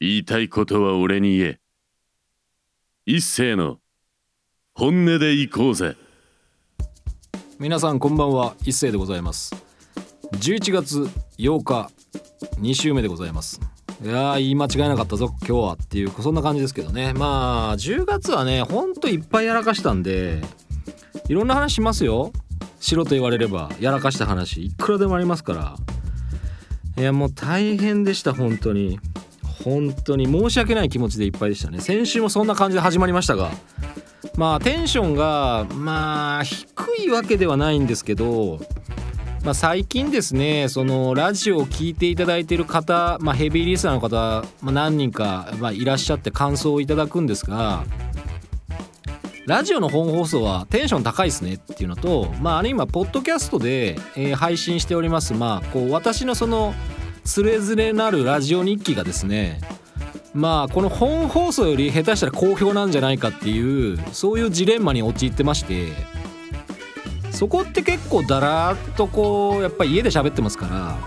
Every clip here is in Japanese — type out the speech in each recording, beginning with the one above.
言いたいことは俺に言え。一斉の本音で行こうぜ。皆さんこんばんは。一斉でございます。11月8日2週目でございます。いやー言い間違えなかったぞ。今日はっていうそんな感じですけどね。まあ10月はねほんといっぱいやらかしたんでいろんな話しますよ。しろと言われればやらかした話。いくらでもありますから。いやもう大変でした本当に。本当に申し訳ない気持ちでいっぱいでしたね。先週もそんな感じで始まりましたが。まあテンションがまあ低いわけではないんですけどまあ、最近ですねそのラジオを聴いていただいている方、まあ、ヘビーリスナーの方、まあ、何人か、ま、いらっしゃって感想をいただくんですがラジオの本放送はテンション高いですねっていうのと、まあ、あれ今ポッドキャストで、えー、配信しております。まあこう私のそのつれづれなるラジオ日記がですねまあこの本放送より下手したら好評なんじゃないかっていうそういうジレンマに陥ってましてそこって結構だらーっとこうやっぱり家で喋ってますから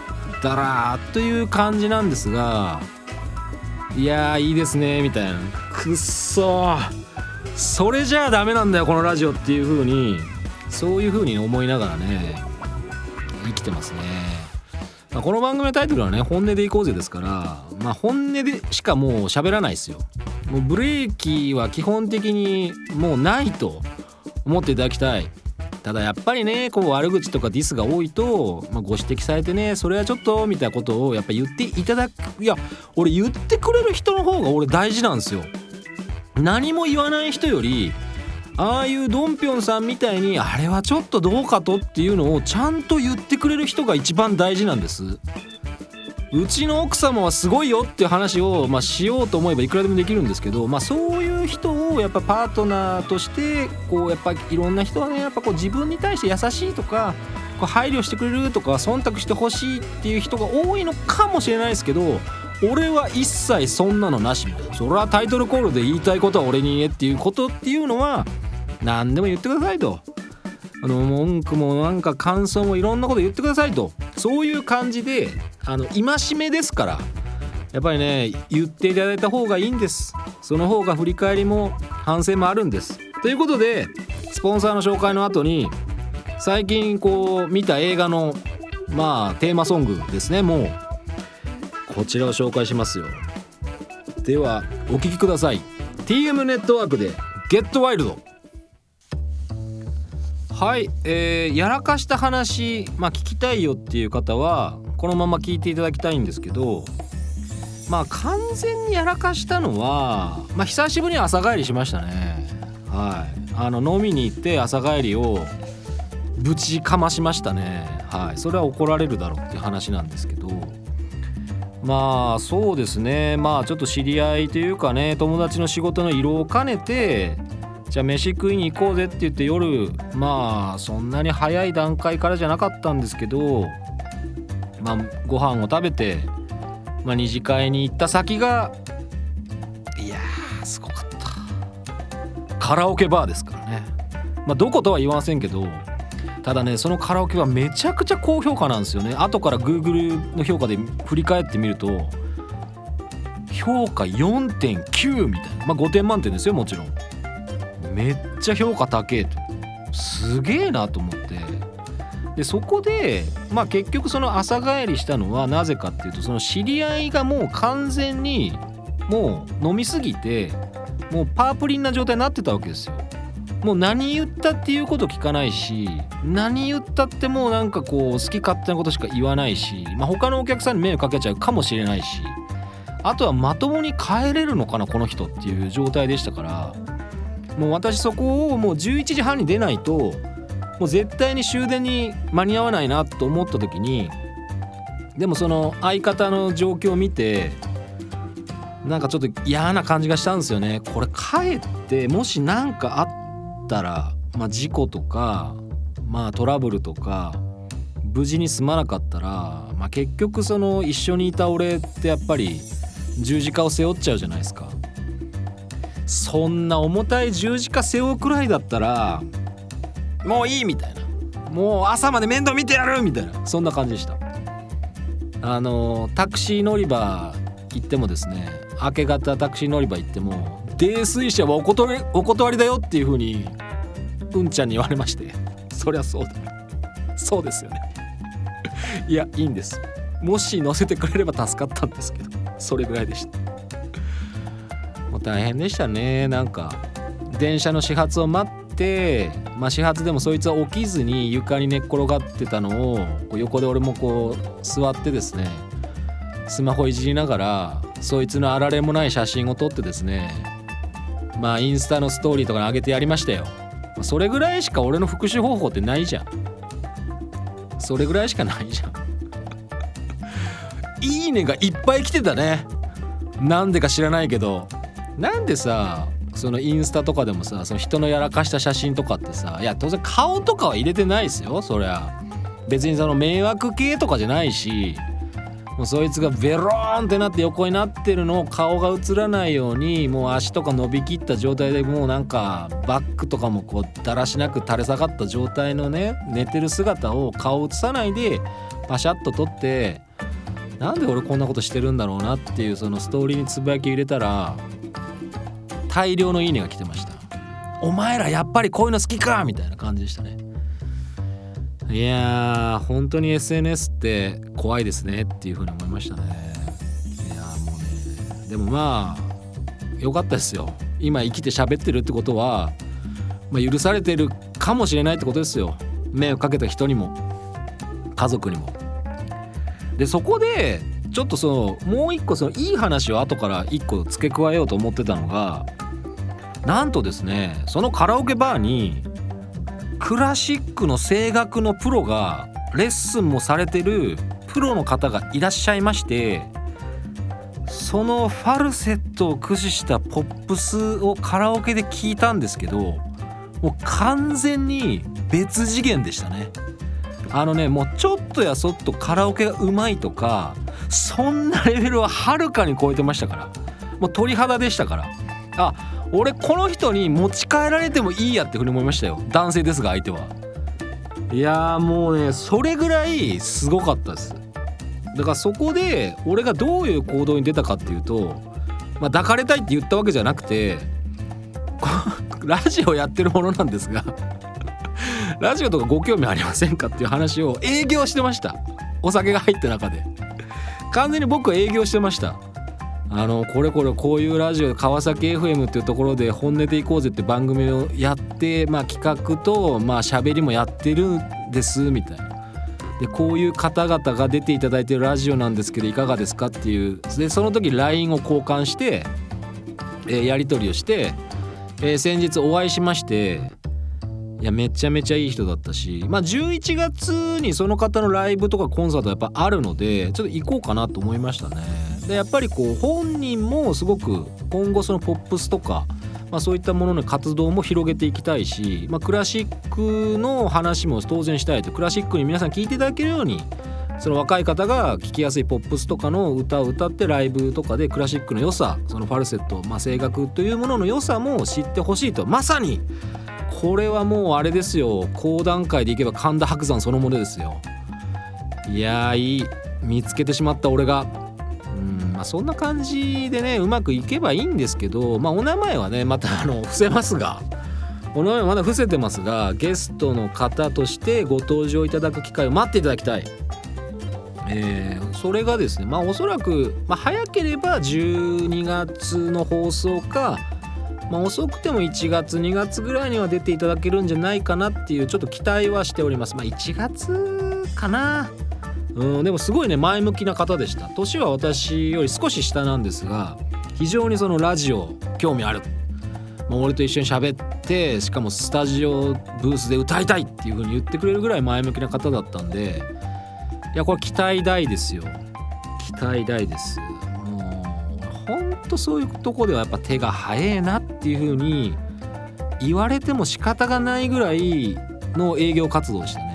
だらーっという感じなんですがいやいいですねみたいな。くっそそれじゃあダメなんだよこのラジオっていう風にそういう風に思いながらね生きてますね、まあ、この番組のタイトルはね「本音でいこうぜ」ですからまあ本音でしかもう喋らないですよ。もうブレーキは基本的にもうないと思っていただきたい。ただやっぱりねこう悪口とかディスが多いと、まあ、ご指摘されてねそれはちょっとみたいなことをやっぱ言っていただく。いや俺言ってくれる人の方が俺大事なんですよ。何も言わない人よりああいうドンピョンさんみたいにあれはちょっとどうかとっていうのをちゃんと言ってくれる人が一番大事なんです。うちの奥様はすごいよっていう話を、まあ、しようと思えばいくらでもできるんですけど、まあ、そういう人をやっぱパートナーとしてこうやっぱいろんな人はねやっぱこう自分に対して優しいとかこう配慮してくれるとか忖度してほしいっていう人が多いのかもしれないですけど俺は一切そんなのなしみたいな。それはタイトルコールで言いたいことは俺に言えっていうことっていうのは何でも言ってくださいと。あの文句もなんか感想もいろんなこと言ってくださいと。そういう感じであの戒めですから。やっぱりね言っていただいた方がいいんです。その方が振り返りも反省もあるんです。ということでスポンサーの紹介の後に最近こう見た映画のまあテーマソングですね。もうこちらを紹介しますよ。ではお聴きください。TM ネットワークで「ゲットワイルドはいえー、やらかした話、まあ、聞きたいよっていう方はこのまま聞いていただきたいんですけどまあ完全にやらかしたのは、まあ、久しぶりに朝帰りしましたね。はい。あの飲みに行って朝帰りをぶちかましましたね。はい。それは怒られるだろうっていう話なんですけど。まあそうですね。まあちょっと知り合いというかね友達の仕事の色を兼ねてじゃあ飯食いに行こうぜって言って夜まあそんなに早い段階からじゃなかったんですけどまあご飯を食べて、まあ、二次会に行った先がいやすごかった。カラオケバーですからね。まあどことは言いませんけどただねそのカラオケはめちゃくちゃ高評価なんですよね。後から Google の評価で振り返ってみると評価4.9みたいな。まあ5点満点ですよもちろん。めっちゃ評価高えと。すげえなと思って。でそこでまあ結局その朝帰りしたのはなぜかっていうとその知り合いがもう完全にもう飲みすぎてもうパープリンな状態になってたわけですよ。もう何言ったっていうこと聞かないし何言ったってもうなんかこう好き勝手なことしか言わないし、まあ、他のお客さんに迷惑かけちゃうかもしれないしあとはまともに帰れるのかなこの人っていう状態でしたからもう私そこをもう11時半に出ないともう絶対に終電に間に合わないなと思った時にでもその相方の状況を見てなんかちょっと嫌な感じがしたんですよねこれ帰ってもし何かあったら、まあ、事故とか、まあ、トラブルとか無事に済まなかったら、まあ、結局その一緒にいた俺ってやっぱり十字架を背負っちゃうじゃないですか。そんな重たい十字架背負うくらいだったらもういいみたいな。もう朝まで面倒見てやるみたいな。そんな感じでした。あのタクシー乗り場行ってもですね明け方タクシー乗り場行っても泥酔者はお断りお断りだよっていう風にうんちゃんに言われまして。そりゃそうだ。そうですよね。いやいいんです。もし乗せてくれれば助かったんですけどそれぐらいでした大変でしたね。なんか電車の始発を待ってまあ始発でもそいつは起きずに床に寝っ転がってたのを横で俺もこう座ってですねスマホいじりながらそいつのあられもない写真を撮ってですねまあインスタのストーリーとかに上げてやりましたよ。それぐらいしか俺の復習方法ってないじゃん。それぐらいしかないじゃん。いいねがいっぱい来てたね。なんでか知らないけど。なんでさそのインスタとかでもさその人のやらかした写真とかってさいや当然顔とかは入れてないですよそりゃ。別にその迷惑系とかじゃないしもうそいつがベローンってなって横になってるのを顔が映らないようにもう足とか伸びきった状態でもうなんかバックとかもこうだらしなく垂れ下がった状態のね寝てる姿を顔映さないでパシャッと撮ってなんで俺こんなことしてるんだろうなっていうそのストーリーにつぶやき入れたら大量のいいねが来てました。お前らやっぱりこういうの好きかみたいな感じでしたね。いやー本当に SNS って怖いですねっていう風に思いましたね。いやもうね。でもまあ良かったですよ。今生きて喋ってるってことは、まあ、許されてるかもしれないってことですよ。迷惑かけた人にも家族にも。でそこでちょっとそのもう一個そのいい話を後から一個付け加えようと思ってたのがなんとですねそのカラオケバーにクラシックの声楽のプロがレッスンもされてるプロの方がいらっしゃいましてそのファルセットを駆使したポップスをカラオケで聞いたんですけどもう完全に別次元でしたね。あのねもうちょっとやそっとカラオケがうまいとかそんなレベルははるかに超えてましたから。もう鳥肌でしたから。あ俺この人に持ち帰られてもいいやってふうに思いましたよ。男性ですが相手は。いやもうねそれぐらいすごかったです。だからそこで俺がどういう行動に出たかっていうとまあ抱かれたいって言ったわけじゃなくてラジオやってるものなんですがラジオとかご興味ありませんかっていう話を営業してました。お酒が入った中で。完全に僕は営業してました。あのこれこれこういうラジオ川崎 FM っていうところで「本音でいこうぜ」って番組をやってまあ企画とまあ喋りもやってるんですみたいな。でこういう方々が出ていただいてるラジオなんですけどいかがですかっていう。でその時 LINE を交換して、えーやり取りをして、えー先日お会いしましていやめちゃめちゃいい人だったしまあ11月にその方のライブとかコンサートやっぱあるのでちょっと行こうかなと思いましたね。でやっぱりこう本人もすごく今後そのポップスとか、まあ、そういったものの活動も広げていきたいし、まあ、クラシックの話も当然したいと。クラシックに皆さん聴いていただけるようにその若い方が聴きやすいポップスとかの歌を歌ってライブとかでクラシックの良さそのファルセット、まあ、声楽というものの良さも知ってほしいと。まさにこれはもうあれですよ。講談会でいけば神田伯山そのものですよ。いやいい。見つけてしまった俺が。うんまあそんな感じでねうまくいけばいいんですけどまあお名前はねまたあの伏せますが。お名前はまだ伏せてますがゲストの方としてご登場いただく機会を待っていただきたい。えーそれがですねまあおそらく、まあ、早ければ12月の放送かまあ、遅くても1月2月ぐらいには出ていただけるんじゃないかなっていうちょっと期待はしております。まあ1月かな。うんでもすごいね前向きな方でした。年は私より少し下なんですが非常にそのラジオ興味ある、まあ、俺と一緒に喋ってしかもスタジオブースで歌いたいっていう風に言ってくれるぐらい前向きな方だったんでいやこれ期待大ですよ。期待大です。とそういうとこではやっぱ手が早えなっていう風に言われても仕方がないぐらいの営業活動でしたね。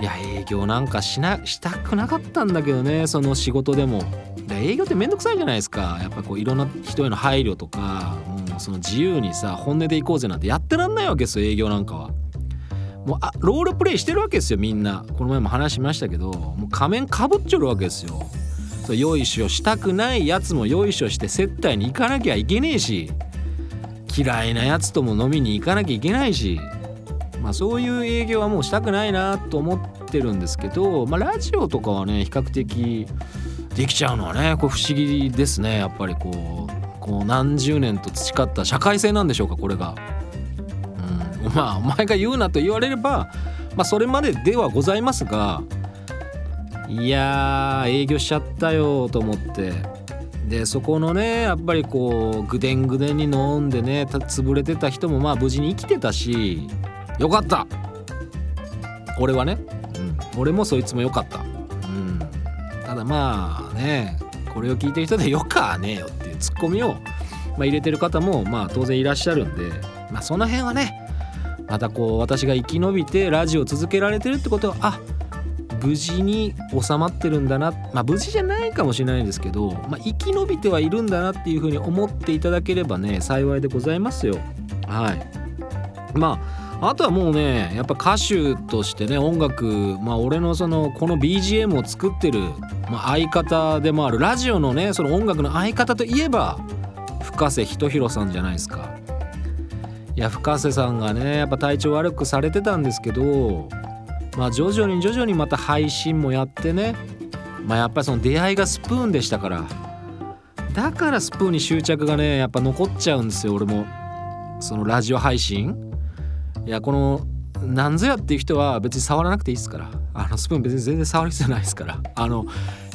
いや営業なんかしなしたくなかったんだけどねその仕事でも。で営業ってめんどくさいじゃないですか。やっぱこういろんな人への配慮とかもうその自由にさ本音で行こうぜなんてやってらんないわけですよ営業なんかは。もうあロールプレイしてるわけですよみんな。この前も話しましたけどもう仮面かぶっちょるわけですよ。そうよいしょしたくないやつもよいしょして接待に行かなきゃいけねえし嫌いなやつとも飲みに行かなきゃいけないしまあそういう営業はもうしたくないなと思ってるんですけど、まあ、ラジオとかはね比較的できちゃうのはねこう不思議ですねやっぱりこうこう何十年と培った社会性なんでしょうかこれが。うん、まあお前が言うなと言われれば、まあ、それまでではございますがいやー営業しちゃったよと思って。でそこのねやっぱりこうぐでんぐでんに飲んでね潰れてた人もまあ無事に生きてたしよかった。俺はね、うん、俺もそいつもよかった、うん、ただまあねこれを聞いてる人でよかねえよっていうツッコミを、まあ、入れてる方もまあ当然いらっしゃるんでまあその辺はねまたこう私が生き延びてラジオ続けられてるってことはあ無事に収まってるんだなまあ無事じゃないかもしれないんですけど、まあ、生き延びてはいるんだなっていうふうに思っていただければね幸いでございますよ。はい。まああとはもうねやっぱ歌手としてね音楽まあ俺のそのこの BGM を作ってる、まあ、相方でもあるラジオのねその音楽の相方といえば深瀬仁弘さんじゃないですか。いや深瀬さんがねやっぱ体調悪くされてたんですけどまあ徐々に徐々にまた配信もやってね。まあやっぱりその出会いがスプーンでしたから。だからスプーンに執着がねやっぱ残っちゃうんですよ俺も。そのラジオ配信。いやこのなんぞやっていう人は別に触らなくていいですから。あのスプーン別に全然触る必要ないですから。あの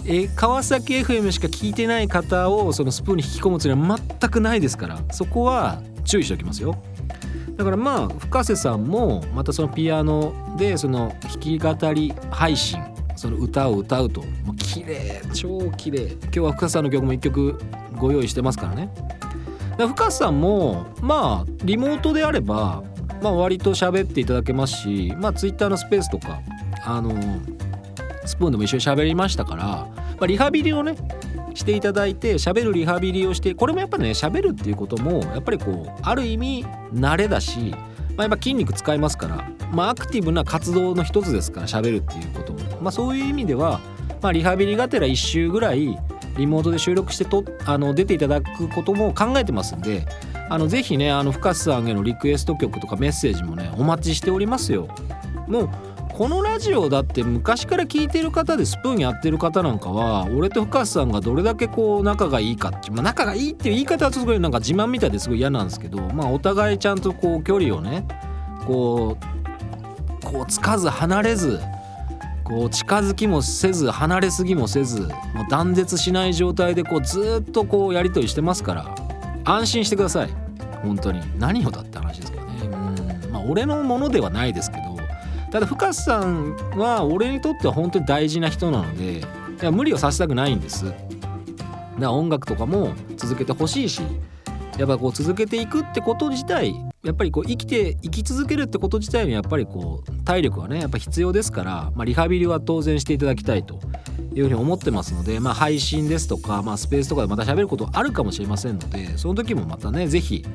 え川崎 FM しか聞いてない方をそのスプーンに引き込むつもりは全くないですから。そこは注意しておきますよ。だからまあ深瀬さんもまたそのピアノでその弾き語り配信その歌を歌うともう綺麗超綺麗今日は深瀬さんの曲も1曲ご用意してますからね。深瀬さんもまあリモートであればまあ割と喋っていただけますしまあ Twitter のスペースとかあのスプーンでも一緒に喋りましたから、まあ、リハビリをねしていただいて喋るリハビリをしてこれもやっぱね喋るっていうこともやっぱりこうある意味慣れだし、まあ、やっぱ筋肉使いますから、まあ、アクティブな活動の一つですから喋るっていうことも、まあ、そういう意味では、まあ、リハビリがてら1週ぐらいリモートで収録してとあの出ていただくことも考えてますんであのぜひねあの深瀬さんへのリクエスト曲とかメッセージもねお待ちしておりますよ。もうこのラジオだって昔から聞いてる方でスプーンやってる方なんかは俺と深瀬さんがどれだけこう仲がいいかって、まあ、仲がいいっていう言い方はすごいなんか自慢みたいですごい嫌なんですけどまあお互いちゃんとこう距離をねこうこうつかず離れずこう近づきもせず離れすぎもせずもう断絶しない状態でこうずっとこうやり取りしてますから安心してください。本当に。何をだって話ですけどね。うん。まあ俺のものではないですけただ深瀬さんは俺にとっては本当に大事な人なのでいや無理をさせたくないんです。だから音楽とかも続けてほしいしやっぱこう続けていくってこと自体やっぱりこう生きて生き続けるってこと自体にやっぱりこう体力はねやっぱ必要ですから、まあ、リハビリは当然していただきたいというふうに思ってますので、まあ、配信ですとか、まあ、スペースとかでまた喋ることあるかもしれませんのでその時もまたね是非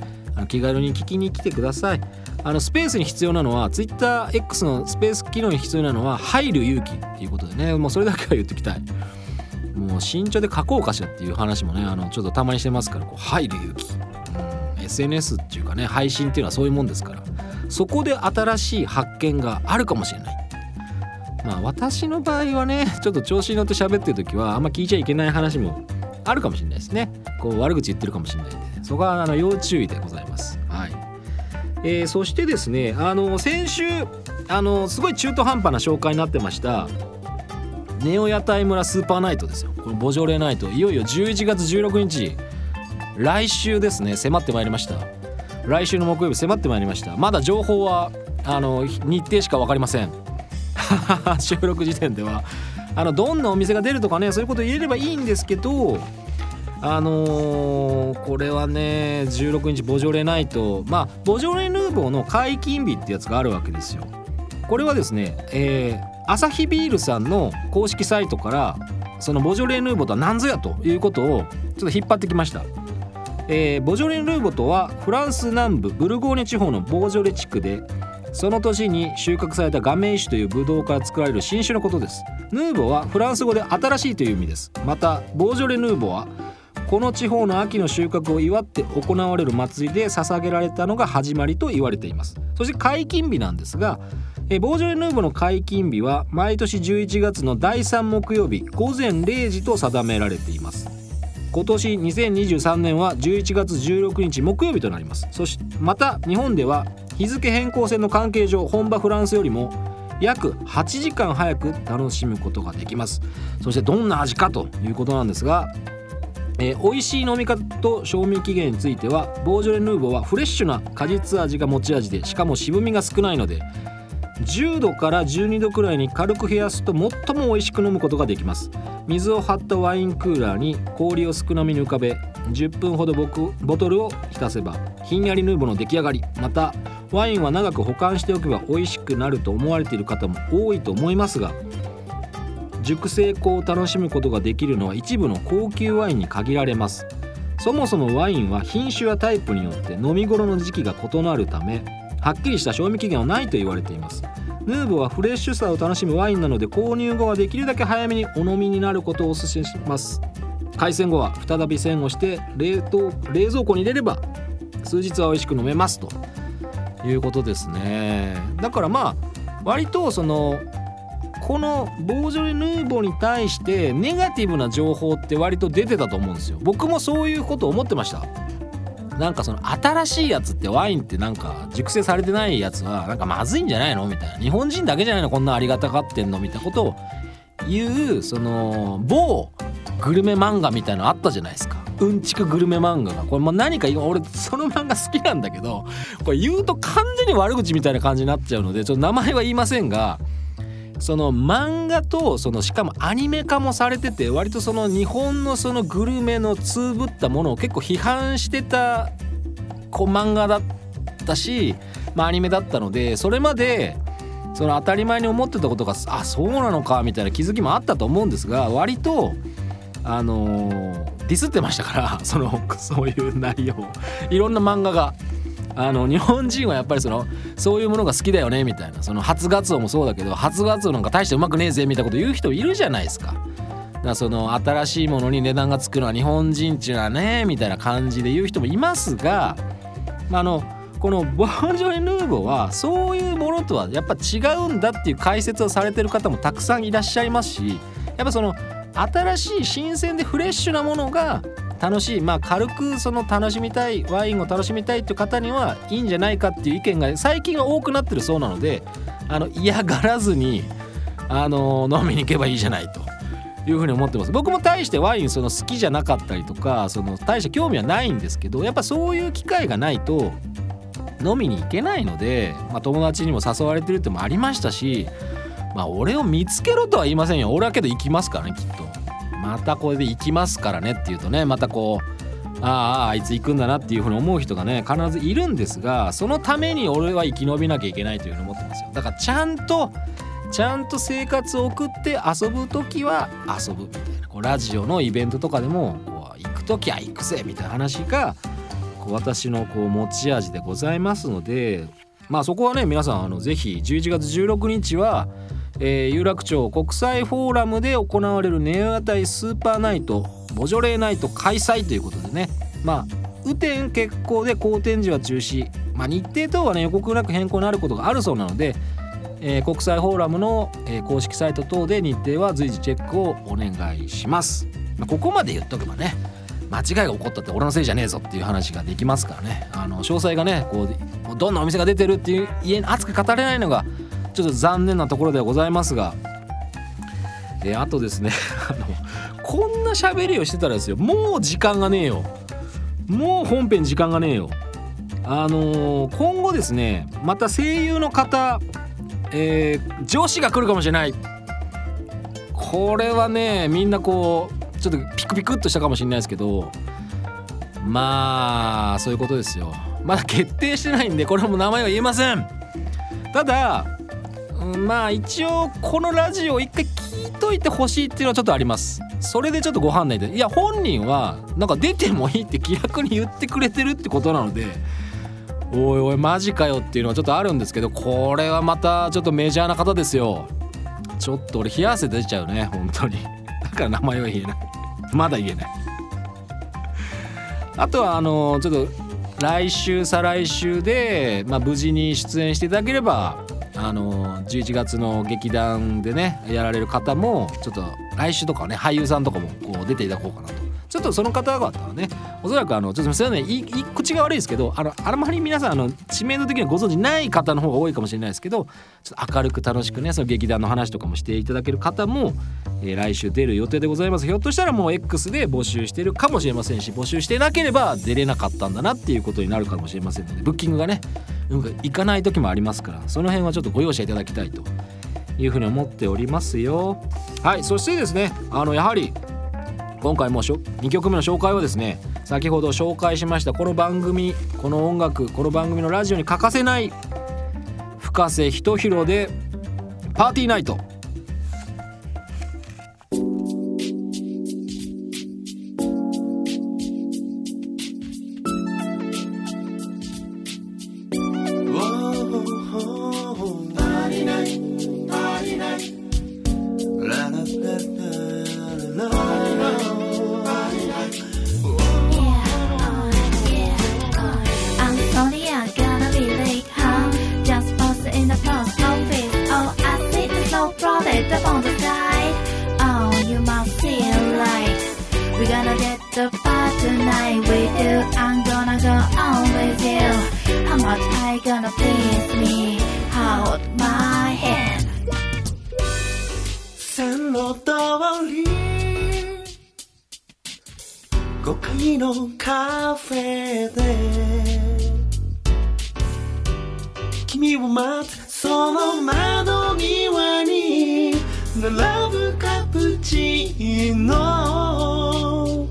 気軽に聞きに来てください。あのスペースに必要なのは TwitterX のスペース機能に必要なのは入る勇気っていうことでね。もうそれだけは言っておきたい。もう慎重で書こうかしらっていう話もねあのちょっとたまにしてますからこう入る勇気、うん、SNS っていうかね配信っていうのはそういうもんですから。そこで新しい発見があるかもしれない。まあ私の場合はねちょっと調子に乗って喋ってる時はあんま聞いちゃいけない話もあるかもしれないですね。こう悪口言ってるかもしれないんで、そこはあの要注意でございます、えー、そしてですねあの先週あのすごい中途半端な紹介になってましたネオ屋台村スーパーナイトですよ。このボジョレーナイト。いよいよ11月16日来週ですね迫ってまいりました。来週の木曜日迫ってまいりました。まだ情報はあの日程しか分かりません。収録時点では。あのどんなお店が出るとかねそういうこと言えればいいんですけどあのー、これはね16日ボジョレナイト。まあボジョレ・ヌーボーの解禁日ってやつがあるわけですよ。これはですねえー、アサヒビールさんの公式サイトからそのボジョレ・ヌーボーとは何ぞやということをちょっと引っ張ってきました。えー、ボジョレ・ヌーボーとはフランス南部ブルゴーニュ地方のボジョレ地区でその年に収穫されたガメイ種というブドウから作られる新種のことです。ヌーボーはフランス語で新しいという意味です。またボージョレ・ヌーボーはこの地方の秋の収穫を祝って行われる祭りで捧げられたのが始まりと言われています。そして解禁日なんですがえボージョレ・ヌーボの解禁日は毎年11月の第3木曜日午前0時と定められています。今年2023年は11月16日木曜日となります。そしてまた日本では日付変更線の関係上本場フランスよりも約8時間早く楽しむことができます。そしてどんな味かということなんですがえー、美味しい飲み方と賞味期限についてはボージョレ・ヌーボーはフレッシュな果実味が持ち味でしかも渋みが少ないので10度から12度くらいに軽く冷やすと最も美味しく飲むことができます。水を張ったワインクーラーに氷を少なめに浮かべ10分ほどボトルを浸せばひんやりヌーボーの出来上がり。またワインは長く保管しておけば美味しくなると思われている方も多いと思いますが熟成香を楽しむことができるのは一部の高級ワインに限られます。そもそもワインは品種やタイプによって飲み頃の時期が異なるためはっきりした賞味期限はないと言われています。ヌーボはフレッシュさを楽しむワインなので購入後はできるだけ早めにお飲みになることをお勧めします。開栓後は再び栓をして冷凍冷蔵庫に入れれば数日は美味しく飲めますということですね。だからまあ割とそのこのボージョレ・ヌーボーに対してネガティブな情報って割と出てたと思うんですよ。僕もそういうこと思ってました。なんかその新しいやつってワインってなんか熟成されてないやつはなんかまずいんじゃないの？みたいな。日本人だけじゃないの？こんなありがたがってんの？みたいなことを言うその某グルメ漫画みたいのあったじゃないですか。うんちくグルメ漫画が。これも何か今俺その漫画好きなんだけどこれ言うと完全に悪口みたいな感じになっちゃうのでちょっと名前は言いませんがその漫画とそのしかもアニメ化もされてて割とその日本のそのグルメのつぶったものを結構批判してたこう漫画だったし、まあ、アニメだったのでそれまでその当たり前に思ってたことがあそうなのかみたいな気づきもあったと思うんですが割とあのー、ディスってましたからそのそういう内容いろんな漫画があの日本人はやっぱりそのそういうものが好きだよねみたいなその初ガツオもそうだけど初ガツオなんか大してうまくねえぜみたいなこと言う人いるじゃないですか。だからその新しいものに値段がつくのは日本人っちゅうのはねみたいな感じで言う人もいますが、まあ、あのこのボンジョレ・ヌーボーはそういうものとはやっぱ違うんだっていう解説をされてる方もたくさんいらっしゃいますしやっぱその新しい新鮮でフレッシュなものが楽しい。まあ軽くその楽しみたいワインを楽しみたいっていう方にはいいんじゃないかっていう意見が最近は多くなってるそうなのであの嫌がらずにあの飲みに行けばいいじゃないというふうに思ってます。僕も大してワインその好きじゃなかったりとかその大して興味はないんですけどやっぱそういう機会がないと飲みに行けないので、まあ、友達にも誘われてるってもありましたしまあ俺を見つけろとは言いませんよ。俺はけど行きますからねきっと。またこれで行きますからねっていうとねまたこうあああいつ行くんだなっていうふうに思う人がね必ずいるんですがそのために俺は生き延びなきゃいけないというふうに思ってますよ。だからちゃんとちゃんと生活を送って遊ぶ時は遊ぶみたいな。こうラジオのイベントとかでもこう行く時は行くぜみたいな話がこう私のこう持ち味でございますのでまあそこはね皆さんあのぜひ11月16日はえー、有楽町国際フォーラムで行われるネオ屋台スーパーナイトボジョレーナイト開催ということでね。まあ雨天決行で好展示は中止、まあ、日程等はね予告なく変更になることがあるそうなので、えー、国際フォーラムの、えー、公式サイト等で日程は随時チェックをお願いします、まあ、ここまで言っとけばね間違いが起こったって俺のせいじゃねえぞっていう話ができますからね。あの詳細がねこうどんなお店が出てるっていう家に熱く語れないのがちょっと残念なところではございますが、えー、あとですね あのこんな喋りをしてたらですよもう時間がねえよ。もう本編時間がねえよ。あのー、今後ですねまた声優の方、えー、上司が来るかもしれない。これはねみんなこうちょっとピクピクっとしたかもしれないですけどまあそういうことですよ。まだ決定してないんでこれも名前は言えません。ただまあ一応このラジオ一回聞いといてほしいっていうのはちょっとあります。それでちょっとご飯ないでいや本人はなんか出てもいいって気楽に言ってくれてるってことなので おいおいマジかよっていうのはちょっとあるんですけどこれはまたちょっとメジャーな方ですよ。ちょっと俺冷や汗出ちゃうね本当に。だから名前は言えない。まだ言えない。あとはあのちょっと来週再来週で、まあ、無事に出演していただければあの11月の劇団でねやられる方もちょっと来週とかね俳優さんとかもこう出ていただこうかなと。ちょっとその方々はねおそらくあのちょっとすみませんいい口が悪いですけどあのあまり皆さんあの知名度的にはご存知ない方の方が多いかもしれないですけどちょっと明るく楽しくねその劇団の話とかもしていただける方も、えー来週出る予定でございます。ひょっとしたらもう X で募集してるかもしれませんし募集してなければ出れなかったんだなっていうことになるかもしれませんのでブッキングがねうんか行かない時もありますからその辺はちょっとご容赦いただきたいというふうに思っておりますよ。はいそしてですねあのやはり今回も2曲目の紹介はですね先ほど紹介しましたこの番組この音楽この番組のラジオに欠かせない深瀬仁弘で「パーティーナイト」gonna please me? Hold my hand. 線路通り5階のカフェで君を待つその窓際に並ぶカプチーノ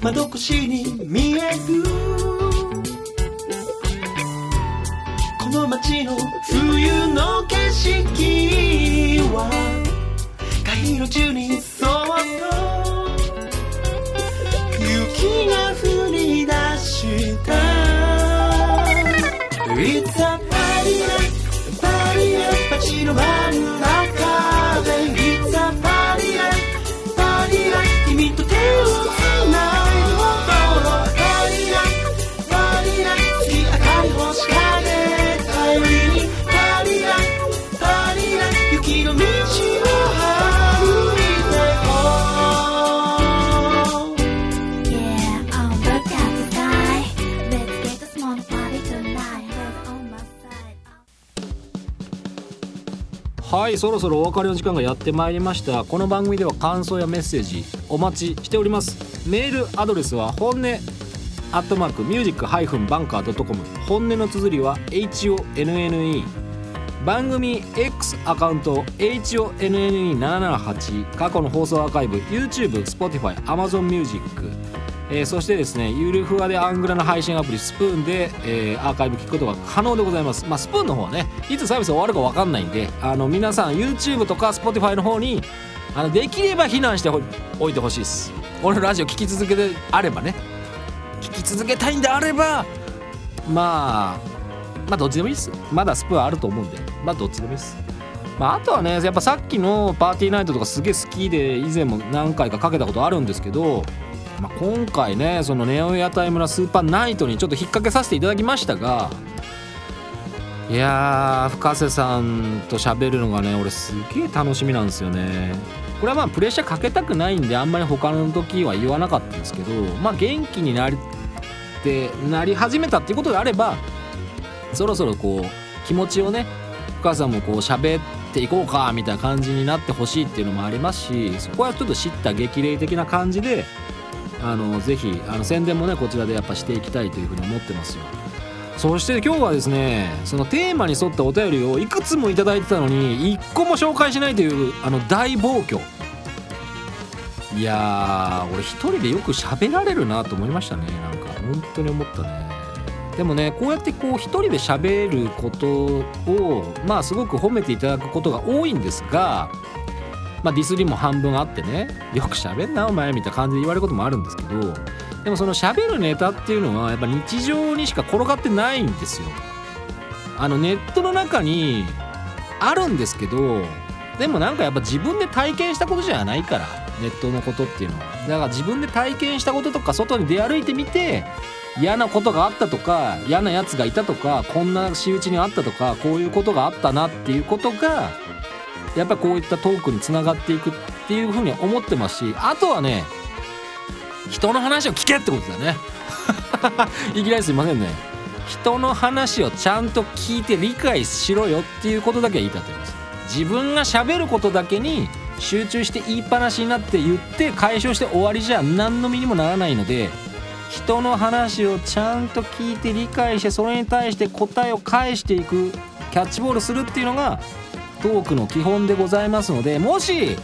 窓越しに見える街の冬の景色は街路中にはいそろそろお別れの時間がやってまいりました。この番組では感想やメッセージお待ちしております。メールアドレスは本音アットマークミュージックハイフンバンカー .com 本音の綴りは HONNE 番組 X アカウント HONNE778 過去の放送アーカイブ YouTube、Spotify、Amazon Music えーそしてですねゆるふわでアングラの配信アプリスプーンで、えーアーカイブ聞くことが可能でございます。まあスプーンの方はねいつサービス終わるか分かんないんであの皆さん YouTube とか Spotify の方にあのできれば避難しておいてほしいです。俺のラジオ聞き続けてあればね。聞き続けたいんであればまあまあどっちでもいいです。まだスプーンあると思うんでまあどっちでもいいです。まあ、あとはねやっぱさっきのパーティーナイトとかすげえ好きで以前も何回かかけたことあるんですけど、まあ、今回ねそのネオ屋台村スーパーナイトにちょっと引っ掛けさせていただきましたがいやー深瀬さんと喋るのがね俺すげえ楽しみなんですよね。これはまあプレッシャーかけたくないんであんまり他の時は言わなかったんですけどまあ元気になりってなり始めたっていうことであればそろそろこう気持ちをね深瀬さんもこう喋っていこうかみたいな感じになってほしいっていうのもありますしそこはちょっと知った激励的な感じであのぜひあの宣伝もねこちらでやっぱしていきたいというふうに思ってますよ。そして今日はですねそのテーマに沿ったお便りをいくつもいただいてたのに一個も紹介しないというあの大暴挙。いやー俺一人でよく喋られるなと思いましたね。なんか本当に思ったね。でもねこうやってこう一人で喋ることをまあすごく褒めていただくことが多いんですがまあディスりも半分あってねよく喋んなお前みたいな感じで言われることもあるんですけどでもその喋るネタっていうのはやっぱ日常にしか転がってないんですよ。あのネットの中にあるんですけどでもなんかやっぱ自分で体験したことじゃないからネットのことっていうのは。だから自分で体験したこととか外に出歩いてみて嫌なことがあったとか嫌なやつがいたとかこんな仕打ちにあったとかこういうことがあったなっていうことがやっぱこういったトークにつながっていくっていうふうに思ってますしあとはね人の話を聞けってことだね。いきなりすいませんね。人の話をちゃんと聞いて理解しろよっていうことだけは言いたいと思います。自分が喋ることだけに集中して言いっぱなしになって言って解消して終わりじゃ何の身にもならないので人の話をちゃんと聞いて理解してそれに対して答えを返していくキャッチボールするっていうのがトークの基本でございますのでもし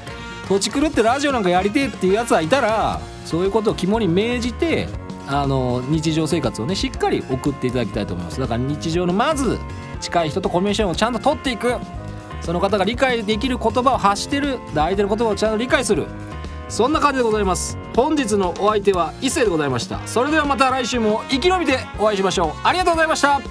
土地狂ってラジオなんかやりてえっていうやつはいたらそういうことを肝に銘じてあの日常生活をねしっかり送っていただきたいと思います。だから日常のまず近い人とコミュニケーションをちゃんと取っていく。その方が理解できる言葉を発してる。相手の言葉をちゃんと理解する。そんな感じでございます。本日のお相手は伊勢でございました。それではまた来週も生き延びてお会いしましょう。ありがとうございました。